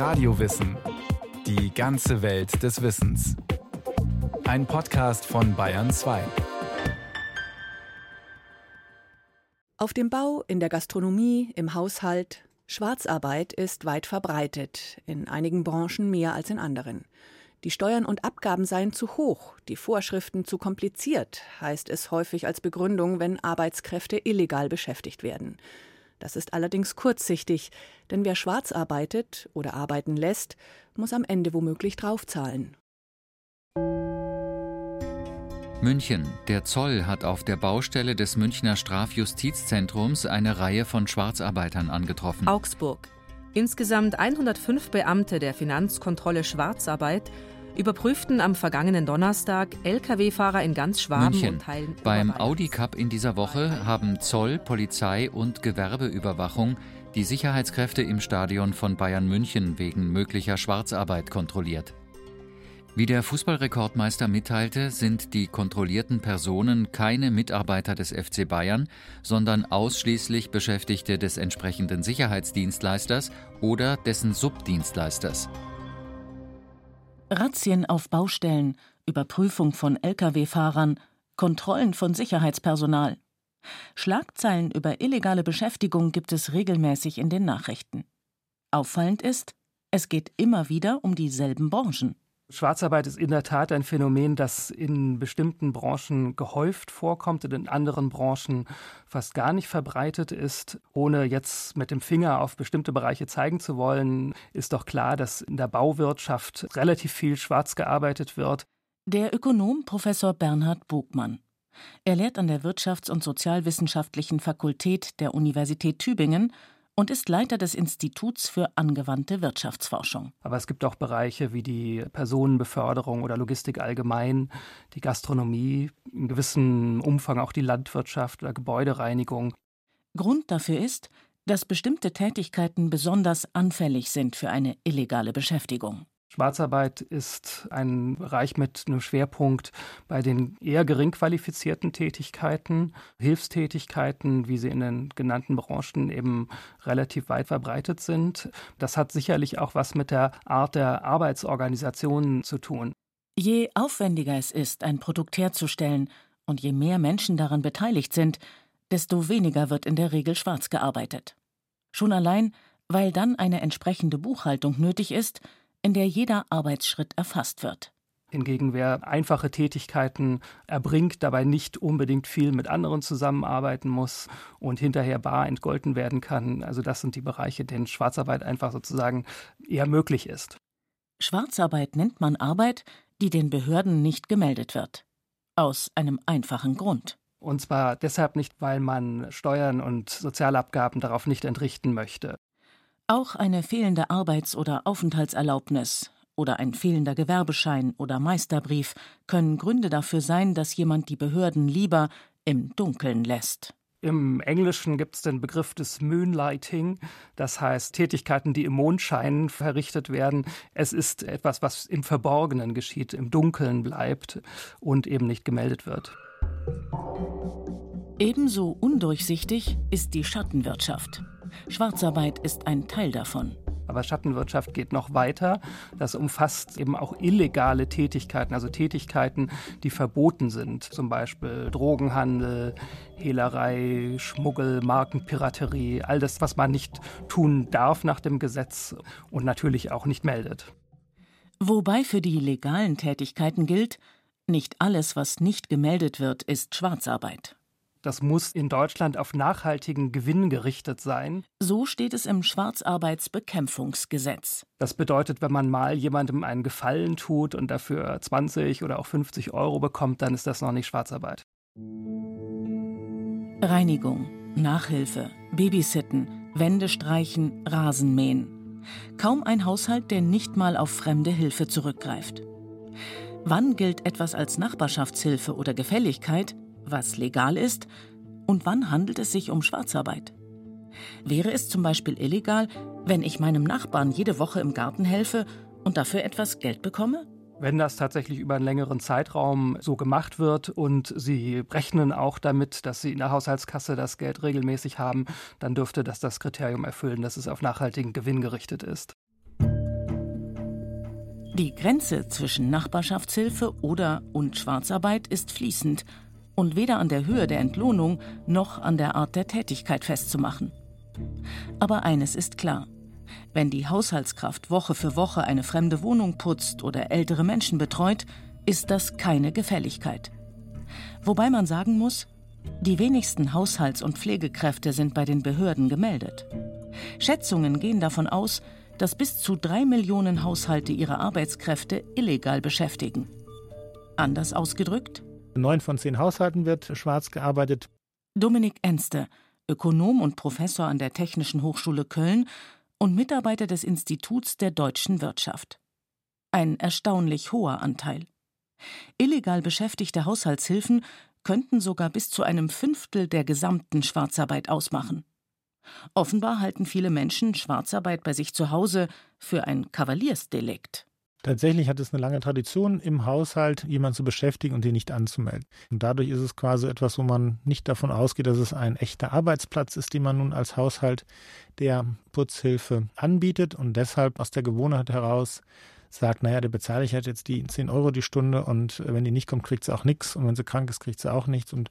Radiowissen. Die ganze Welt des Wissens. Ein Podcast von Bayern 2. Auf dem Bau, in der Gastronomie, im Haushalt. Schwarzarbeit ist weit verbreitet, in einigen Branchen mehr als in anderen. Die Steuern und Abgaben seien zu hoch, die Vorschriften zu kompliziert, heißt es häufig als Begründung, wenn Arbeitskräfte illegal beschäftigt werden. Das ist allerdings kurzsichtig, denn wer schwarz arbeitet oder arbeiten lässt, muss am Ende womöglich draufzahlen. München. Der Zoll hat auf der Baustelle des Münchner Strafjustizzentrums eine Reihe von Schwarzarbeitern angetroffen. Augsburg. Insgesamt 105 Beamte der Finanzkontrolle Schwarzarbeit überprüften am vergangenen Donnerstag Lkw-Fahrer in ganz Schwaben München. und Teilen Beim Audi Cup in dieser Woche haben Zoll, Polizei und Gewerbeüberwachung die Sicherheitskräfte im Stadion von Bayern München wegen möglicher Schwarzarbeit kontrolliert. Wie der Fußballrekordmeister mitteilte, sind die kontrollierten Personen keine Mitarbeiter des FC Bayern, sondern ausschließlich Beschäftigte des entsprechenden Sicherheitsdienstleisters oder dessen Subdienstleisters. Razzien auf Baustellen, Überprüfung von Lkw-Fahrern, Kontrollen von Sicherheitspersonal. Schlagzeilen über illegale Beschäftigung gibt es regelmäßig in den Nachrichten. Auffallend ist, es geht immer wieder um dieselben Branchen. Schwarzarbeit ist in der Tat ein Phänomen, das in bestimmten Branchen gehäuft vorkommt und in anderen Branchen fast gar nicht verbreitet ist. Ohne jetzt mit dem Finger auf bestimmte Bereiche zeigen zu wollen, ist doch klar, dass in der Bauwirtschaft relativ viel schwarz gearbeitet wird. Der Ökonom Professor Bernhard Bogmann. Er lehrt an der Wirtschafts- und Sozialwissenschaftlichen Fakultät der Universität Tübingen und ist Leiter des Instituts für angewandte Wirtschaftsforschung. Aber es gibt auch Bereiche wie die Personenbeförderung oder Logistik allgemein, die Gastronomie, in gewissem Umfang auch die Landwirtschaft oder Gebäudereinigung. Grund dafür ist, dass bestimmte Tätigkeiten besonders anfällig sind für eine illegale Beschäftigung. Schwarzarbeit ist ein Bereich mit einem Schwerpunkt bei den eher gering qualifizierten Tätigkeiten, Hilfstätigkeiten, wie sie in den genannten Branchen eben relativ weit verbreitet sind. Das hat sicherlich auch was mit der Art der Arbeitsorganisation zu tun. Je aufwendiger es ist, ein Produkt herzustellen und je mehr Menschen daran beteiligt sind, desto weniger wird in der Regel schwarz gearbeitet. Schon allein, weil dann eine entsprechende Buchhaltung nötig ist, in der jeder Arbeitsschritt erfasst wird. Hingegen, wer einfache Tätigkeiten erbringt, dabei nicht unbedingt viel mit anderen zusammenarbeiten muss und hinterher bar entgolten werden kann, also das sind die Bereiche, in denen Schwarzarbeit einfach sozusagen eher möglich ist. Schwarzarbeit nennt man Arbeit, die den Behörden nicht gemeldet wird. Aus einem einfachen Grund. Und zwar deshalb nicht, weil man Steuern und Sozialabgaben darauf nicht entrichten möchte. Auch eine fehlende Arbeits- oder Aufenthaltserlaubnis oder ein fehlender Gewerbeschein oder Meisterbrief können Gründe dafür sein, dass jemand die Behörden lieber im Dunkeln lässt. Im Englischen gibt es den Begriff des Moonlighting, das heißt Tätigkeiten, die im Mondschein verrichtet werden. Es ist etwas, was im Verborgenen geschieht, im Dunkeln bleibt und eben nicht gemeldet wird. Ebenso undurchsichtig ist die Schattenwirtschaft. Schwarzarbeit ist ein Teil davon. Aber Schattenwirtschaft geht noch weiter. Das umfasst eben auch illegale Tätigkeiten, also Tätigkeiten, die verboten sind. Zum Beispiel Drogenhandel, Hehlerei, Schmuggel, Markenpiraterie, all das, was man nicht tun darf nach dem Gesetz und natürlich auch nicht meldet. Wobei für die legalen Tätigkeiten gilt, nicht alles, was nicht gemeldet wird, ist Schwarzarbeit. Das muss in Deutschland auf nachhaltigen Gewinn gerichtet sein. So steht es im Schwarzarbeitsbekämpfungsgesetz. Das bedeutet, wenn man mal jemandem einen Gefallen tut und dafür 20 oder auch 50 Euro bekommt, dann ist das noch nicht Schwarzarbeit. Reinigung, Nachhilfe, Babysitten, Wände streichen, Rasen mähen. Kaum ein Haushalt, der nicht mal auf fremde Hilfe zurückgreift. Wann gilt etwas als Nachbarschaftshilfe oder Gefälligkeit, was legal ist, und wann handelt es sich um Schwarzarbeit? Wäre es zum Beispiel illegal, wenn ich meinem Nachbarn jede Woche im Garten helfe und dafür etwas Geld bekomme? Wenn das tatsächlich über einen längeren Zeitraum so gemacht wird und Sie rechnen auch damit, dass Sie in der Haushaltskasse das Geld regelmäßig haben, dann dürfte das das Kriterium erfüllen, dass es auf nachhaltigen Gewinn gerichtet ist. Die Grenze zwischen Nachbarschaftshilfe oder und Schwarzarbeit ist fließend und weder an der Höhe der Entlohnung noch an der Art der Tätigkeit festzumachen. Aber eines ist klar. Wenn die Haushaltskraft Woche für Woche eine fremde Wohnung putzt oder ältere Menschen betreut, ist das keine Gefälligkeit. Wobei man sagen muss, die wenigsten Haushalts- und Pflegekräfte sind bei den Behörden gemeldet. Schätzungen gehen davon aus, dass bis zu drei Millionen Haushalte ihre Arbeitskräfte illegal beschäftigen. Anders ausgedrückt? Neun von zehn Haushalten wird schwarz gearbeitet. Dominik Enste, Ökonom und Professor an der Technischen Hochschule Köln und Mitarbeiter des Instituts der deutschen Wirtschaft. Ein erstaunlich hoher Anteil. Illegal beschäftigte Haushaltshilfen könnten sogar bis zu einem Fünftel der gesamten Schwarzarbeit ausmachen. Offenbar halten viele Menschen Schwarzarbeit bei sich zu Hause für ein Kavaliersdelikt. Tatsächlich hat es eine lange Tradition, im Haushalt jemanden zu beschäftigen und den nicht anzumelden. Und dadurch ist es quasi etwas, wo man nicht davon ausgeht, dass es ein echter Arbeitsplatz ist, den man nun als Haushalt der Putzhilfe anbietet und deshalb aus der Gewohnheit heraus sagt, naja, der bezahle ich halt jetzt die 10 Euro die Stunde und wenn die nicht kommt, kriegt sie auch nichts und wenn sie krank ist, kriegt sie auch nichts und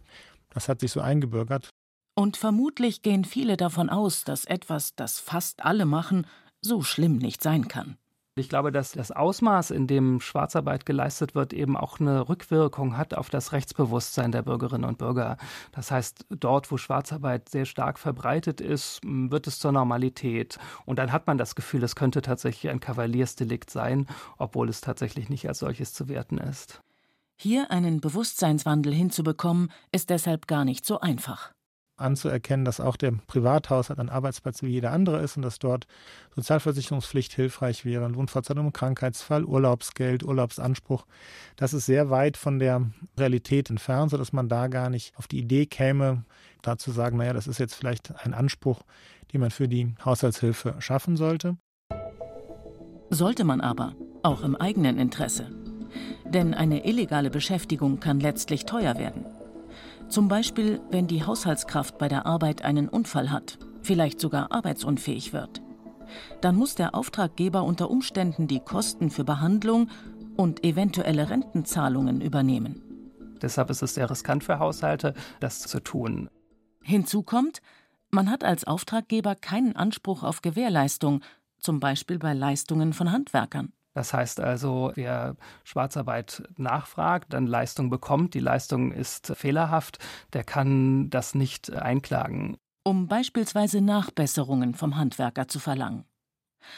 das hat sich so eingebürgert. Und vermutlich gehen viele davon aus, dass etwas, das fast alle machen, so schlimm nicht sein kann. Ich glaube, dass das Ausmaß, in dem Schwarzarbeit geleistet wird, eben auch eine Rückwirkung hat auf das Rechtsbewusstsein der Bürgerinnen und Bürger. Das heißt, dort, wo Schwarzarbeit sehr stark verbreitet ist, wird es zur Normalität. Und dann hat man das Gefühl, es könnte tatsächlich ein Kavaliersdelikt sein, obwohl es tatsächlich nicht als solches zu werten ist. Hier einen Bewusstseinswandel hinzubekommen, ist deshalb gar nicht so einfach anzuerkennen, dass auch der Privathaushalt ein Arbeitsplatz wie jeder andere ist und dass dort Sozialversicherungspflicht hilfreich wäre, ein Unfallzahlung Krankheitsfall, Urlaubsgeld, Urlaubsanspruch. Das ist sehr weit von der Realität entfernt, sodass man da gar nicht auf die Idee käme, da zu sagen, naja, das ist jetzt vielleicht ein Anspruch, den man für die Haushaltshilfe schaffen sollte. Sollte man aber, auch im eigenen Interesse. Denn eine illegale Beschäftigung kann letztlich teuer werden. Zum Beispiel, wenn die Haushaltskraft bei der Arbeit einen Unfall hat, vielleicht sogar arbeitsunfähig wird. Dann muss der Auftraggeber unter Umständen die Kosten für Behandlung und eventuelle Rentenzahlungen übernehmen. Deshalb ist es sehr riskant für Haushalte, das zu tun. Hinzu kommt, man hat als Auftraggeber keinen Anspruch auf Gewährleistung, zum Beispiel bei Leistungen von Handwerkern. Das heißt also, wer Schwarzarbeit nachfragt, dann Leistung bekommt, die Leistung ist fehlerhaft, der kann das nicht einklagen. Um beispielsweise Nachbesserungen vom Handwerker zu verlangen.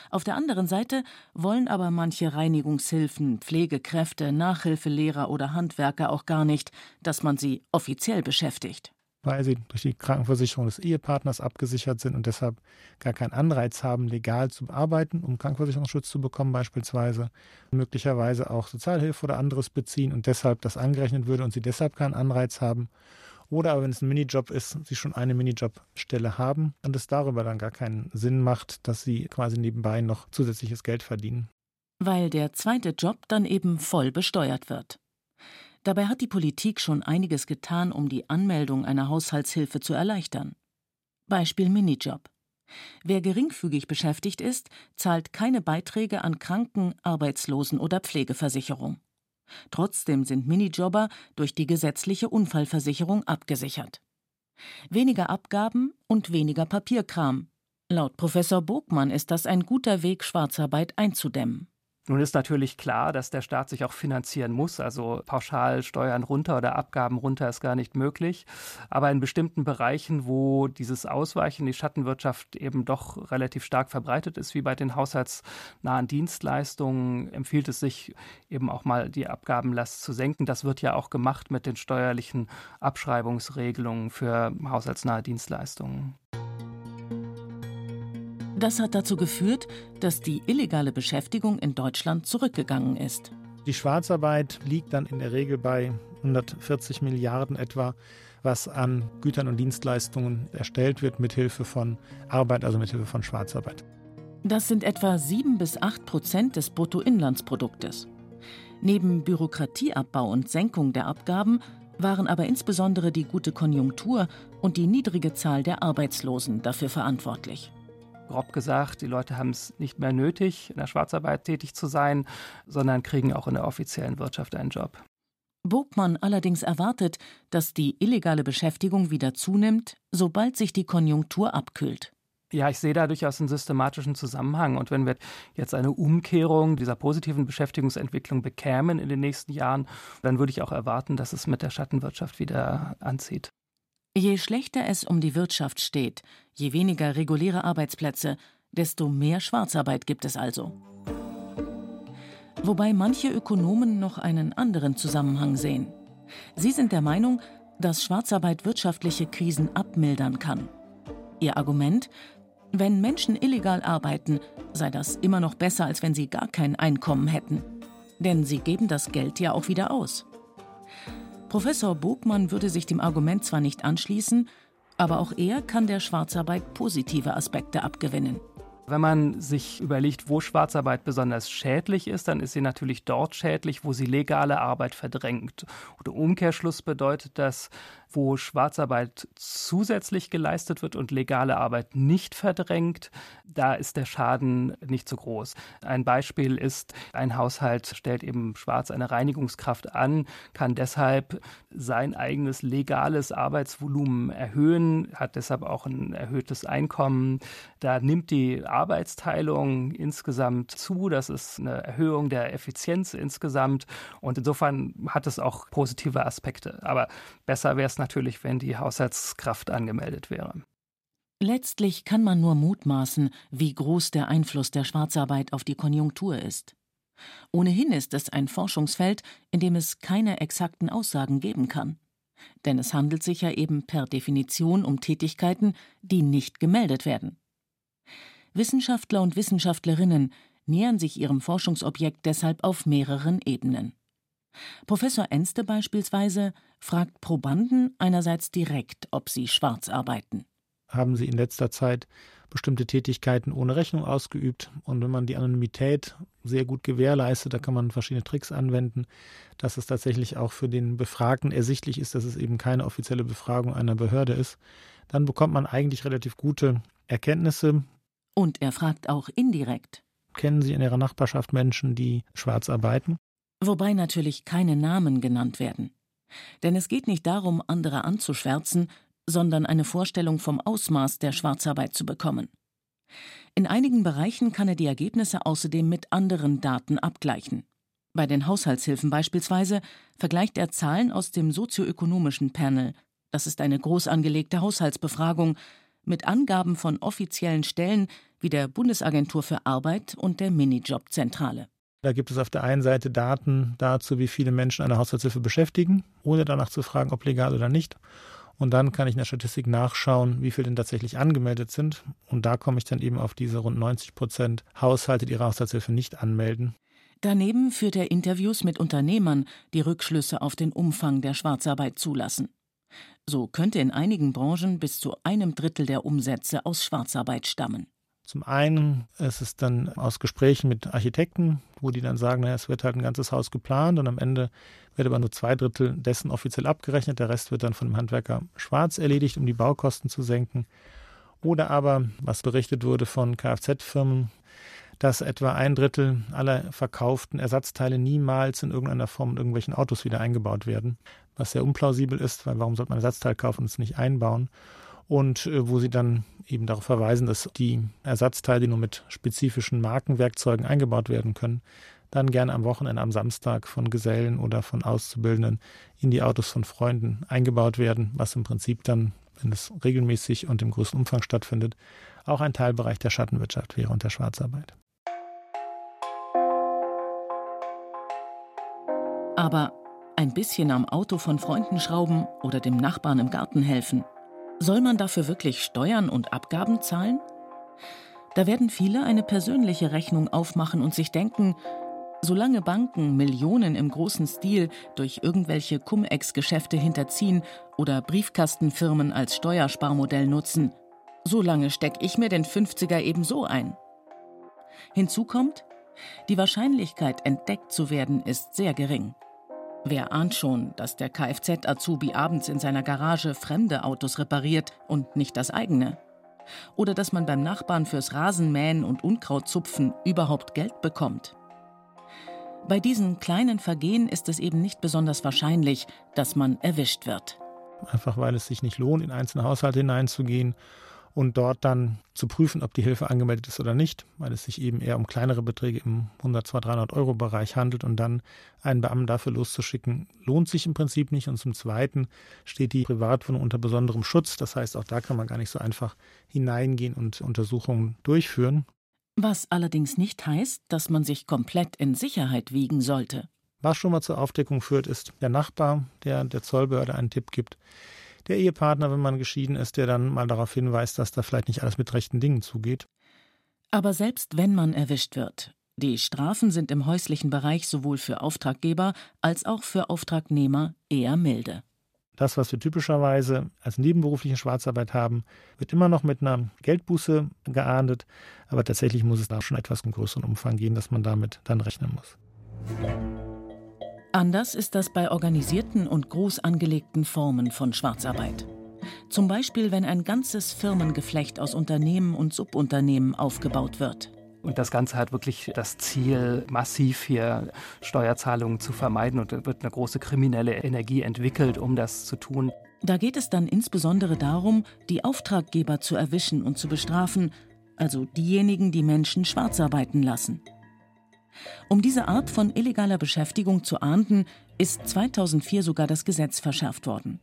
Auf der anderen Seite wollen aber manche Reinigungshilfen, Pflegekräfte, Nachhilfelehrer oder Handwerker auch gar nicht, dass man sie offiziell beschäftigt weil sie durch die Krankenversicherung des Ehepartners abgesichert sind und deshalb gar keinen Anreiz haben, legal zu arbeiten, um Krankenversicherungsschutz zu bekommen beispielsweise, möglicherweise auch Sozialhilfe oder anderes beziehen und deshalb das angerechnet würde und sie deshalb keinen Anreiz haben. Oder aber wenn es ein Minijob ist, sie schon eine Minijobstelle haben und es darüber dann gar keinen Sinn macht, dass sie quasi nebenbei noch zusätzliches Geld verdienen. Weil der zweite Job dann eben voll besteuert wird. Dabei hat die Politik schon einiges getan, um die Anmeldung einer Haushaltshilfe zu erleichtern. Beispiel Minijob. Wer geringfügig beschäftigt ist, zahlt keine Beiträge an Kranken-, Arbeitslosen- oder Pflegeversicherung. Trotzdem sind Minijobber durch die gesetzliche Unfallversicherung abgesichert. Weniger Abgaben und weniger Papierkram. Laut Professor Bogmann ist das ein guter Weg, Schwarzarbeit einzudämmen. Nun ist natürlich klar, dass der Staat sich auch finanzieren muss. Also pauschal Steuern runter oder Abgaben runter ist gar nicht möglich. Aber in bestimmten Bereichen, wo dieses Ausweichen, die Schattenwirtschaft eben doch relativ stark verbreitet ist, wie bei den haushaltsnahen Dienstleistungen, empfiehlt es sich eben auch mal die Abgabenlast zu senken. Das wird ja auch gemacht mit den steuerlichen Abschreibungsregelungen für haushaltsnahe Dienstleistungen. Das hat dazu geführt, dass die illegale Beschäftigung in Deutschland zurückgegangen ist. Die Schwarzarbeit liegt dann in der Regel bei 140 Milliarden etwa, was an Gütern und Dienstleistungen erstellt wird mithilfe von Arbeit, also mithilfe von Schwarzarbeit. Das sind etwa 7 bis 8 Prozent des Bruttoinlandsproduktes. Neben Bürokratieabbau und Senkung der Abgaben waren aber insbesondere die gute Konjunktur und die niedrige Zahl der Arbeitslosen dafür verantwortlich. Grob gesagt, die Leute haben es nicht mehr nötig, in der Schwarzarbeit tätig zu sein, sondern kriegen auch in der offiziellen Wirtschaft einen Job. Burgmann allerdings erwartet, dass die illegale Beschäftigung wieder zunimmt, sobald sich die Konjunktur abkühlt. Ja, ich sehe da durchaus einen systematischen Zusammenhang. Und wenn wir jetzt eine Umkehrung dieser positiven Beschäftigungsentwicklung bekämen in den nächsten Jahren, dann würde ich auch erwarten, dass es mit der Schattenwirtschaft wieder anzieht. Je schlechter es um die Wirtschaft steht, je weniger reguläre Arbeitsplätze, desto mehr Schwarzarbeit gibt es also. Wobei manche Ökonomen noch einen anderen Zusammenhang sehen. Sie sind der Meinung, dass Schwarzarbeit wirtschaftliche Krisen abmildern kann. Ihr Argument, wenn Menschen illegal arbeiten, sei das immer noch besser, als wenn sie gar kein Einkommen hätten. Denn sie geben das Geld ja auch wieder aus. Professor Bogmann würde sich dem Argument zwar nicht anschließen, aber auch er kann der Schwarzarbeit positive Aspekte abgewinnen. Wenn man sich überlegt, wo Schwarzarbeit besonders schädlich ist, dann ist sie natürlich dort schädlich, wo sie legale Arbeit verdrängt. Und Umkehrschluss bedeutet das, wo Schwarzarbeit zusätzlich geleistet wird und legale Arbeit nicht verdrängt, da ist der Schaden nicht so groß. Ein Beispiel ist, ein Haushalt stellt eben schwarz eine Reinigungskraft an, kann deshalb sein eigenes legales Arbeitsvolumen erhöhen, hat deshalb auch ein erhöhtes Einkommen. Da nimmt die Arbeitsteilung insgesamt zu, das ist eine Erhöhung der Effizienz insgesamt und insofern hat es auch positive Aspekte. Aber besser wäre es natürlich, wenn die Haushaltskraft angemeldet wäre. Letztlich kann man nur mutmaßen, wie groß der Einfluss der Schwarzarbeit auf die Konjunktur ist. Ohnehin ist es ein Forschungsfeld, in dem es keine exakten Aussagen geben kann. Denn es handelt sich ja eben per Definition um Tätigkeiten, die nicht gemeldet werden. Wissenschaftler und Wissenschaftlerinnen nähern sich ihrem Forschungsobjekt deshalb auf mehreren Ebenen. Professor Enste beispielsweise fragt Probanden einerseits direkt, ob sie schwarz arbeiten. Haben sie in letzter Zeit bestimmte Tätigkeiten ohne Rechnung ausgeübt? Und wenn man die Anonymität sehr gut gewährleistet, da kann man verschiedene Tricks anwenden, dass es tatsächlich auch für den Befragten ersichtlich ist, dass es eben keine offizielle Befragung einer Behörde ist, dann bekommt man eigentlich relativ gute Erkenntnisse. Und er fragt auch indirekt. Kennen Sie in Ihrer Nachbarschaft Menschen, die schwarz arbeiten? Wobei natürlich keine Namen genannt werden. Denn es geht nicht darum, andere anzuschwärzen, sondern eine Vorstellung vom Ausmaß der Schwarzarbeit zu bekommen. In einigen Bereichen kann er die Ergebnisse außerdem mit anderen Daten abgleichen. Bei den Haushaltshilfen beispielsweise vergleicht er Zahlen aus dem sozioökonomischen Panel, das ist eine groß angelegte Haushaltsbefragung, mit Angaben von offiziellen Stellen wie der Bundesagentur für Arbeit und der Minijobzentrale. Da gibt es auf der einen Seite Daten dazu, wie viele Menschen eine Haushaltshilfe beschäftigen, ohne danach zu fragen, ob legal oder nicht. Und dann kann ich in der Statistik nachschauen, wie viele denn tatsächlich angemeldet sind. Und da komme ich dann eben auf diese rund 90 Prozent Haushalte, die ihre Haushaltshilfe nicht anmelden. Daneben führt er Interviews mit Unternehmern, die Rückschlüsse auf den Umfang der Schwarzarbeit zulassen. So könnte in einigen Branchen bis zu einem Drittel der Umsätze aus Schwarzarbeit stammen. Zum einen ist es dann aus Gesprächen mit Architekten, wo die dann sagen, naja, es wird halt ein ganzes Haus geplant und am Ende wird aber nur zwei Drittel dessen offiziell abgerechnet, der Rest wird dann von dem Handwerker schwarz erledigt, um die Baukosten zu senken. Oder aber, was berichtet wurde von Kfz-Firmen, dass etwa ein Drittel aller verkauften Ersatzteile niemals in irgendeiner Form in irgendwelchen Autos wieder eingebaut werden, was sehr unplausibel ist, weil warum sollte man Ersatzteil kaufen und es nicht einbauen? Und äh, wo sie dann eben darauf verweisen, dass die Ersatzteile, die nur mit spezifischen Markenwerkzeugen eingebaut werden können, dann gerne am Wochenende, am Samstag von Gesellen oder von Auszubildenden in die Autos von Freunden eingebaut werden, was im Prinzip dann, wenn es regelmäßig und im größten Umfang stattfindet, auch ein Teilbereich der Schattenwirtschaft wäre und der Schwarzarbeit. Aber ein bisschen am Auto von Freunden schrauben oder dem Nachbarn im Garten helfen, soll man dafür wirklich Steuern und Abgaben zahlen? Da werden viele eine persönliche Rechnung aufmachen und sich denken, solange Banken Millionen im großen Stil durch irgendwelche Cum-Ex-Geschäfte hinterziehen oder Briefkastenfirmen als Steuersparmodell nutzen, solange stecke ich mir den 50er ebenso ein. Hinzu kommt, die Wahrscheinlichkeit, entdeckt zu werden, ist sehr gering. Wer ahnt schon, dass der Kfz-Azubi abends in seiner Garage fremde Autos repariert und nicht das eigene? Oder dass man beim Nachbarn fürs Rasenmähen und Unkrautzupfen überhaupt Geld bekommt. Bei diesen kleinen Vergehen ist es eben nicht besonders wahrscheinlich, dass man erwischt wird. Einfach weil es sich nicht lohnt, in einzelne Haushalte hineinzugehen und dort dann zu prüfen, ob die Hilfe angemeldet ist oder nicht, weil es sich eben eher um kleinere Beträge im 100, 200, 300 Euro Bereich handelt und dann einen Beamten dafür loszuschicken, lohnt sich im Prinzip nicht. Und zum Zweiten steht die Privatwohnung unter besonderem Schutz. Das heißt, auch da kann man gar nicht so einfach hineingehen und Untersuchungen durchführen. Was allerdings nicht heißt, dass man sich komplett in Sicherheit wiegen sollte. Was schon mal zur Aufdeckung führt, ist der Nachbar, der der Zollbehörde einen Tipp gibt. Der Ehepartner, wenn man geschieden ist, der dann mal darauf hinweist, dass da vielleicht nicht alles mit rechten Dingen zugeht. Aber selbst wenn man erwischt wird, die Strafen sind im häuslichen Bereich sowohl für Auftraggeber als auch für Auftragnehmer eher milde. Das, was wir typischerweise als nebenberufliche Schwarzarbeit haben, wird immer noch mit einer Geldbuße geahndet, aber tatsächlich muss es da schon etwas in größeren Umfang gehen, dass man damit dann rechnen muss. Anders ist das bei organisierten und groß angelegten Formen von Schwarzarbeit. Zum Beispiel, wenn ein ganzes Firmengeflecht aus Unternehmen und Subunternehmen aufgebaut wird. Und das Ganze hat wirklich das Ziel, massiv hier Steuerzahlungen zu vermeiden. Und da wird eine große kriminelle Energie entwickelt, um das zu tun. Da geht es dann insbesondere darum, die Auftraggeber zu erwischen und zu bestrafen, also diejenigen, die Menschen schwarzarbeiten lassen. Um diese Art von illegaler Beschäftigung zu ahnden, ist 2004 sogar das Gesetz verschärft worden.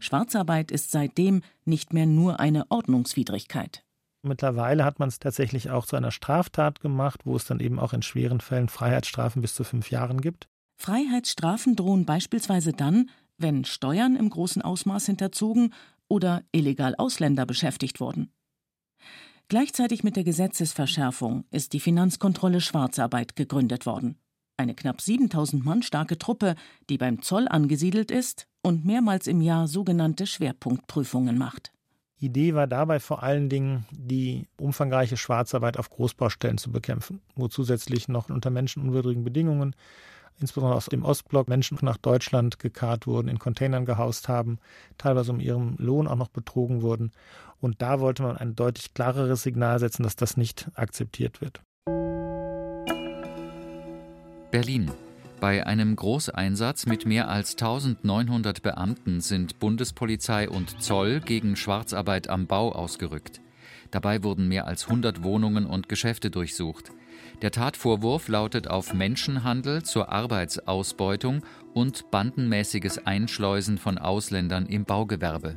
Schwarzarbeit ist seitdem nicht mehr nur eine Ordnungswidrigkeit. Mittlerweile hat man es tatsächlich auch zu einer Straftat gemacht, wo es dann eben auch in schweren Fällen Freiheitsstrafen bis zu fünf Jahren gibt. Freiheitsstrafen drohen beispielsweise dann, wenn Steuern im großen Ausmaß hinterzogen oder illegal Ausländer beschäftigt wurden. Gleichzeitig mit der Gesetzesverschärfung ist die Finanzkontrolle Schwarzarbeit gegründet worden. Eine knapp 7000 Mann starke Truppe, die beim Zoll angesiedelt ist und mehrmals im Jahr sogenannte Schwerpunktprüfungen macht. Idee war dabei vor allen Dingen, die umfangreiche Schwarzarbeit auf Großbaustellen zu bekämpfen, wo zusätzlich noch unter menschenunwürdigen Bedingungen, insbesondere aus dem Ostblock, Menschen nach Deutschland gekarrt wurden, in Containern gehaust haben, teilweise um ihren Lohn auch noch betrogen wurden. Und da wollte man ein deutlich klareres Signal setzen, dass das nicht akzeptiert wird. Berlin. Bei einem Großeinsatz mit mehr als 1900 Beamten sind Bundespolizei und Zoll gegen Schwarzarbeit am Bau ausgerückt. Dabei wurden mehr als 100 Wohnungen und Geschäfte durchsucht. Der Tatvorwurf lautet auf Menschenhandel zur Arbeitsausbeutung und bandenmäßiges Einschleusen von Ausländern im Baugewerbe.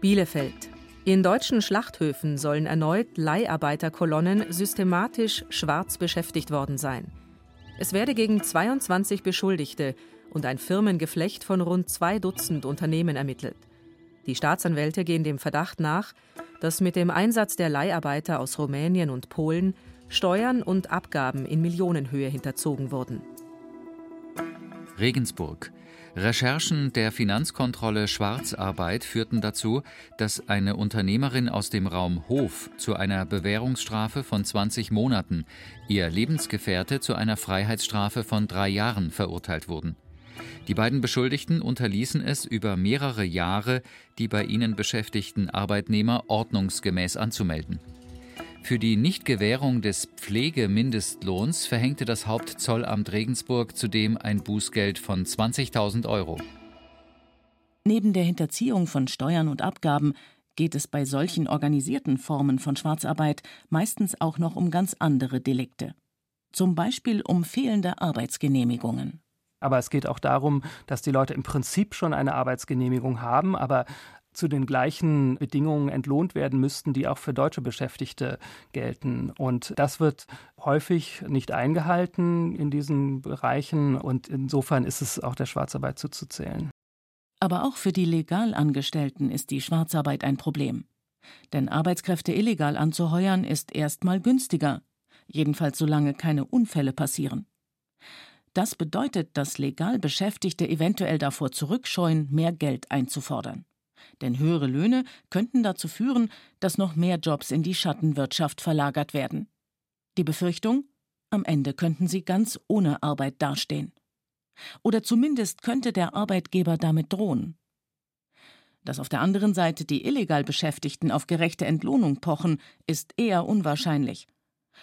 Bielefeld. In deutschen Schlachthöfen sollen erneut Leiharbeiterkolonnen systematisch schwarz beschäftigt worden sein. Es werde gegen 22 Beschuldigte und ein Firmengeflecht von rund zwei Dutzend Unternehmen ermittelt. Die Staatsanwälte gehen dem Verdacht nach, dass mit dem Einsatz der Leiharbeiter aus Rumänien und Polen Steuern und Abgaben in Millionenhöhe hinterzogen wurden. Regensburg. Recherchen der Finanzkontrolle Schwarzarbeit führten dazu, dass eine Unternehmerin aus dem Raum Hof zu einer Bewährungsstrafe von 20 Monaten, ihr Lebensgefährte zu einer Freiheitsstrafe von drei Jahren verurteilt wurden. Die beiden Beschuldigten unterließen es über mehrere Jahre, die bei ihnen beschäftigten Arbeitnehmer ordnungsgemäß anzumelden. Für die Nichtgewährung des Pflegemindestlohns verhängte das Hauptzollamt Regensburg zudem ein Bußgeld von 20.000 Euro. Neben der Hinterziehung von Steuern und Abgaben geht es bei solchen organisierten Formen von Schwarzarbeit meistens auch noch um ganz andere Delikte. Zum Beispiel um fehlende Arbeitsgenehmigungen. Aber es geht auch darum, dass die Leute im Prinzip schon eine Arbeitsgenehmigung haben, aber zu den gleichen Bedingungen entlohnt werden müssten, die auch für deutsche Beschäftigte gelten. Und das wird häufig nicht eingehalten in diesen Bereichen und insofern ist es auch der Schwarzarbeit zuzuzählen. Aber auch für die legal Angestellten ist die Schwarzarbeit ein Problem. Denn Arbeitskräfte illegal anzuheuern ist erstmal günstiger, jedenfalls solange keine Unfälle passieren. Das bedeutet, dass legal Beschäftigte eventuell davor zurückscheuen, mehr Geld einzufordern. Denn höhere Löhne könnten dazu führen, dass noch mehr Jobs in die Schattenwirtschaft verlagert werden. Die Befürchtung? Am Ende könnten sie ganz ohne Arbeit dastehen. Oder zumindest könnte der Arbeitgeber damit drohen. Dass auf der anderen Seite die illegal Beschäftigten auf gerechte Entlohnung pochen, ist eher unwahrscheinlich.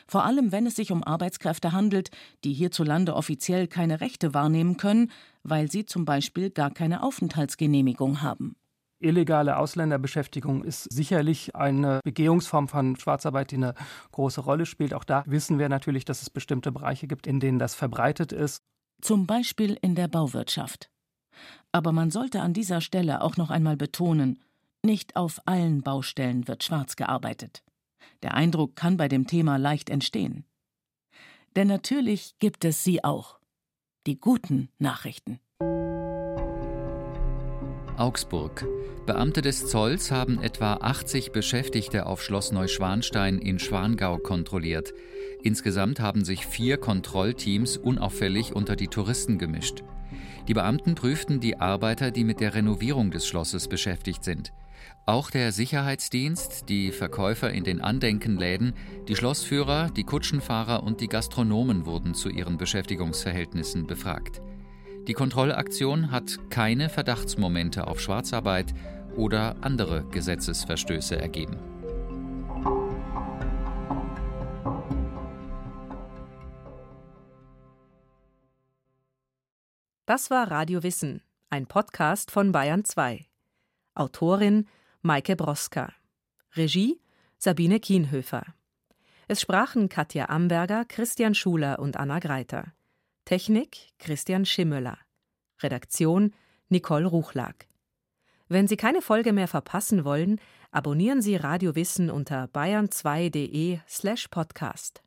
Vor allem, wenn es sich um Arbeitskräfte handelt, die hierzulande offiziell keine Rechte wahrnehmen können, weil sie zum Beispiel gar keine Aufenthaltsgenehmigung haben. Illegale Ausländerbeschäftigung ist sicherlich eine Begehungsform von Schwarzarbeit, die eine große Rolle spielt. Auch da wissen wir natürlich, dass es bestimmte Bereiche gibt, in denen das verbreitet ist. Zum Beispiel in der Bauwirtschaft. Aber man sollte an dieser Stelle auch noch einmal betonen, nicht auf allen Baustellen wird schwarz gearbeitet. Der Eindruck kann bei dem Thema leicht entstehen. Denn natürlich gibt es sie auch. Die guten Nachrichten. Augsburg. Beamte des Zolls haben etwa 80 Beschäftigte auf Schloss Neuschwanstein in Schwangau kontrolliert. Insgesamt haben sich vier Kontrollteams unauffällig unter die Touristen gemischt. Die Beamten prüften die Arbeiter, die mit der Renovierung des Schlosses beschäftigt sind. Auch der Sicherheitsdienst, die Verkäufer in den Andenkenläden, die Schlossführer, die Kutschenfahrer und die Gastronomen wurden zu ihren Beschäftigungsverhältnissen befragt. Die Kontrollaktion hat keine Verdachtsmomente auf Schwarzarbeit oder andere Gesetzesverstöße ergeben. Das war Radio Wissen, ein Podcast von Bayern 2. Autorin Maike Broska. Regie Sabine Kienhöfer. Es sprachen Katja Amberger, Christian Schuler und Anna Greiter. Technik Christian Schimmöller. Redaktion Nicole Ruchlag. Wenn Sie keine Folge mehr verpassen wollen, abonnieren Sie Radio Wissen unter bayern2.de slash podcast.